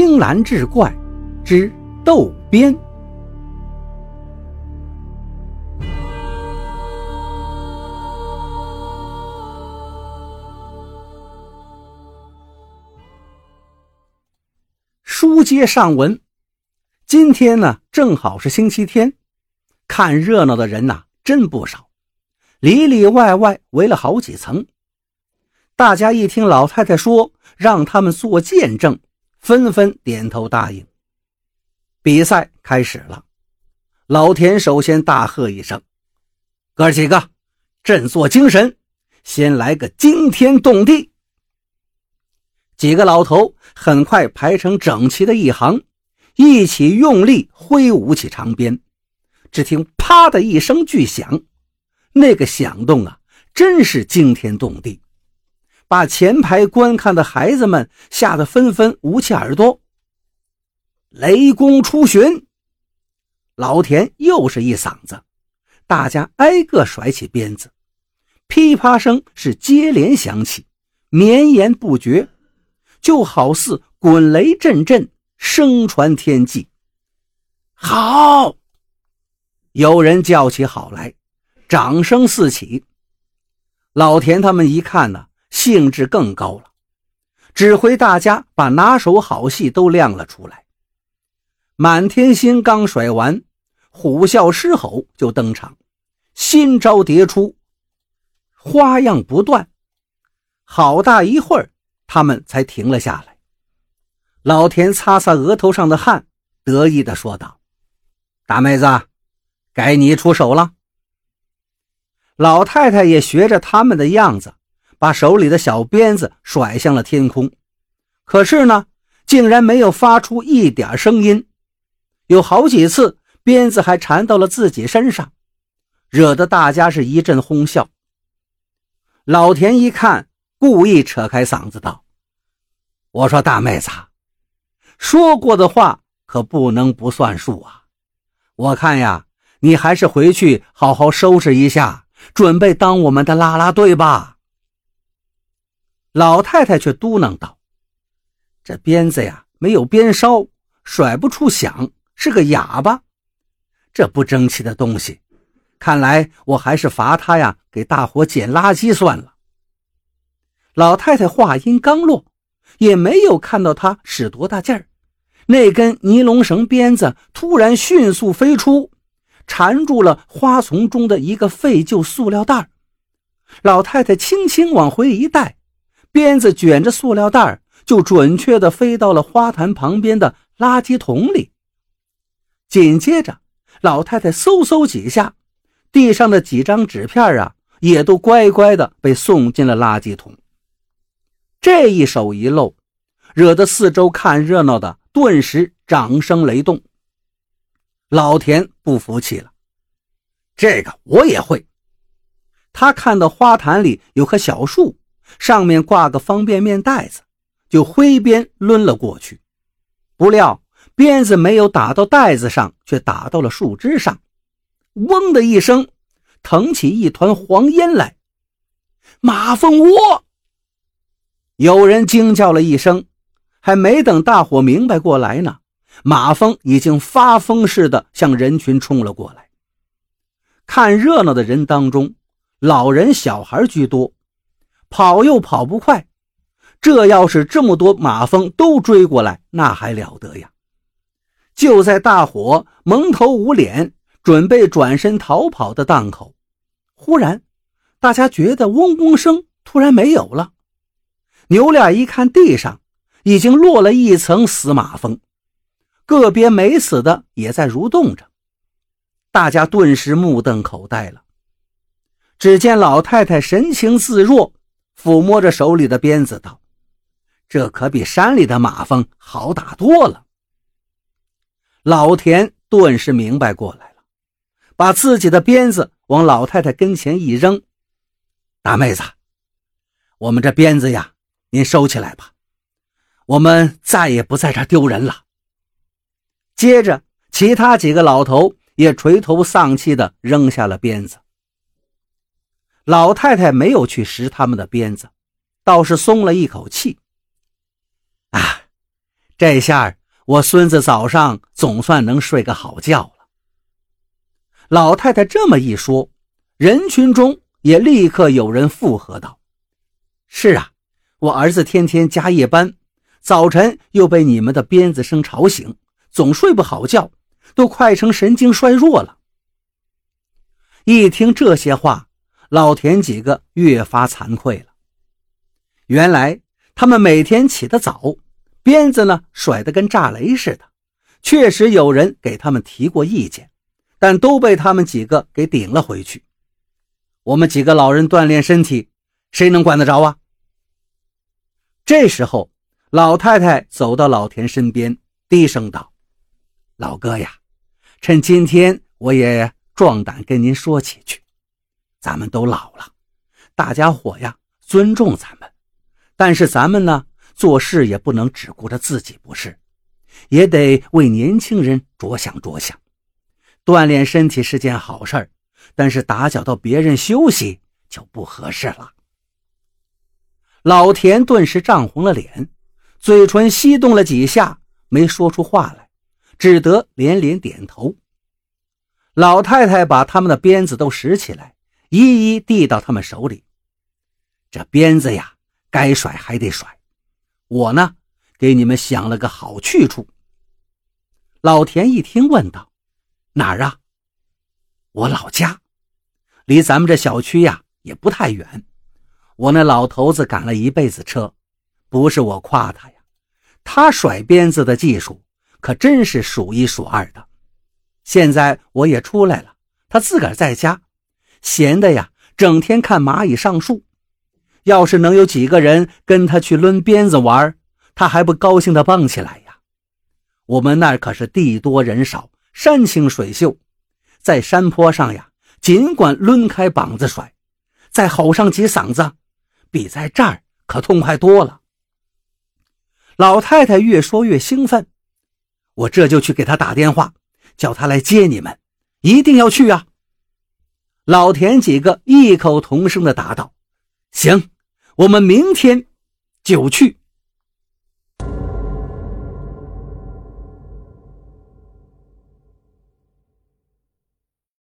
青蓝志怪之斗鞭。书接上文，今天呢正好是星期天，看热闹的人呐真不少，里里外外围了好几层。大家一听老太太说让他们做见证，纷纷点头答应。比赛开始了，老田首先大喝一声：“哥几个，振作精神，先来个惊天动地！”几个老头很快排成整齐的一行，一起用力挥舞起长鞭。只听“啪”的一声巨响，那个响动啊，真是惊天动地。把前排观看的孩子们吓得纷纷捂起耳朵。雷公出巡，老田又是一嗓子，大家挨个甩起鞭子，噼啪声是接连响起，绵延不绝，就好似滚雷阵阵，声传天际。好！有人叫起好来，掌声四起。老田他们一看呢。兴致更高了，指挥大家把拿手好戏都亮了出来。满天星刚甩完，虎啸狮吼就登场，新招迭出，花样不断。好大一会儿，他们才停了下来。老田擦擦额头上的汗，得意地说道：“大妹子，该你出手了。”老太太也学着他们的样子。把手里的小鞭子甩向了天空，可是呢，竟然没有发出一点声音。有好几次，鞭子还缠到了自己身上，惹得大家是一阵哄笑。老田一看，故意扯开嗓子道：“我说大妹子，说过的话可不能不算数啊！我看呀，你还是回去好好收拾一下，准备当我们的啦啦队吧。”老太太却嘟囔道：“这鞭子呀，没有鞭梢，甩不出响，是个哑巴。这不争气的东西，看来我还是罚他呀，给大伙捡垃圾算了。”老太太话音刚落，也没有看到他使多大劲儿，那根尼龙绳鞭子突然迅速飞出，缠住了花丛中的一个废旧塑料袋。老太太轻轻往回一带。鞭子卷着塑料袋，就准确地飞到了花坛旁边的垃圾桶里。紧接着，老太太嗖嗖几下，地上的几张纸片啊，也都乖乖地被送进了垃圾桶。这一手一露，惹得四周看热闹的顿时掌声雷动。老田不服气了：“这个我也会。”他看到花坛里有棵小树。上面挂个方便面袋子，就挥鞭抡了过去。不料鞭子没有打到袋子上，却打到了树枝上，嗡的一声，腾起一团黄烟来。马蜂窝！有人惊叫了一声，还没等大伙明白过来呢，马蜂已经发疯似的向人群冲了过来。看热闹的人当中，老人小孩居多。跑又跑不快，这要是这么多马蜂都追过来，那还了得呀！就在大伙蒙头捂脸，准备转身逃跑的档口，忽然，大家觉得嗡嗡声突然没有了，牛俩一看，地上已经落了一层死马蜂，个别没死的也在蠕动着，大家顿时目瞪口呆了。只见老太太神情自若。抚摸着手里的鞭子，道：“这可比山里的马蜂好打多了。”老田顿时明白过来了，把自己的鞭子往老太太跟前一扔：“大妹子，我们这鞭子呀，您收起来吧，我们再也不在这丢人了。”接着，其他几个老头也垂头丧气地扔下了鞭子。老太太没有去拾他们的鞭子，倒是松了一口气。啊，这下我孙子早上总算能睡个好觉了。老太太这么一说，人群中也立刻有人附和道：“是啊，我儿子天天加夜班，早晨又被你们的鞭子声吵醒，总睡不好觉，都快成神经衰弱了。”一听这些话，老田几个越发惭愧了。原来他们每天起得早，鞭子呢甩得跟炸雷似的，确实有人给他们提过意见。但都被他们几个给顶了回去。我们几个老人锻炼身体，谁能管得着啊？这时候，老太太走到老田身边，低声道：“老哥呀，趁今天我也壮胆跟您说几句。咱们都老了，大家伙呀尊重咱们，但是咱们呢做事也不能只顾着自己，不是？也得为年轻人着想着想。”锻炼身体是件好事儿但是打搅到别人休息就不合适了。老田顿时涨红了脸，嘴唇翕动了几下，没说出话来，只得连连点头。老太太把他们的鞭子都拾起来，一一递到他们手里。这鞭子呀，该甩还得甩。我呢，给你们想了个好去处。老田一听，问道。哪儿啊？我老家，离咱们这小区呀也不太远。我那老头子赶了一辈子车，不是我夸他呀，他甩鞭子的技术可真是数一数二的。现在我也出来了，他自个儿在家，闲的呀，整天看蚂蚁上树。要是能有几个人跟他去抡鞭子玩，他还不高兴的蹦起来呀？我们那儿可是地多人少。山清水秀，在山坡上呀，尽管抡开膀子甩，再吼上几嗓子，比在这儿可痛快多了。老太太越说越兴奋，我这就去给他打电话，叫他来接你们，一定要去啊！老田几个异口同声地答道：“行，我们明天就去。”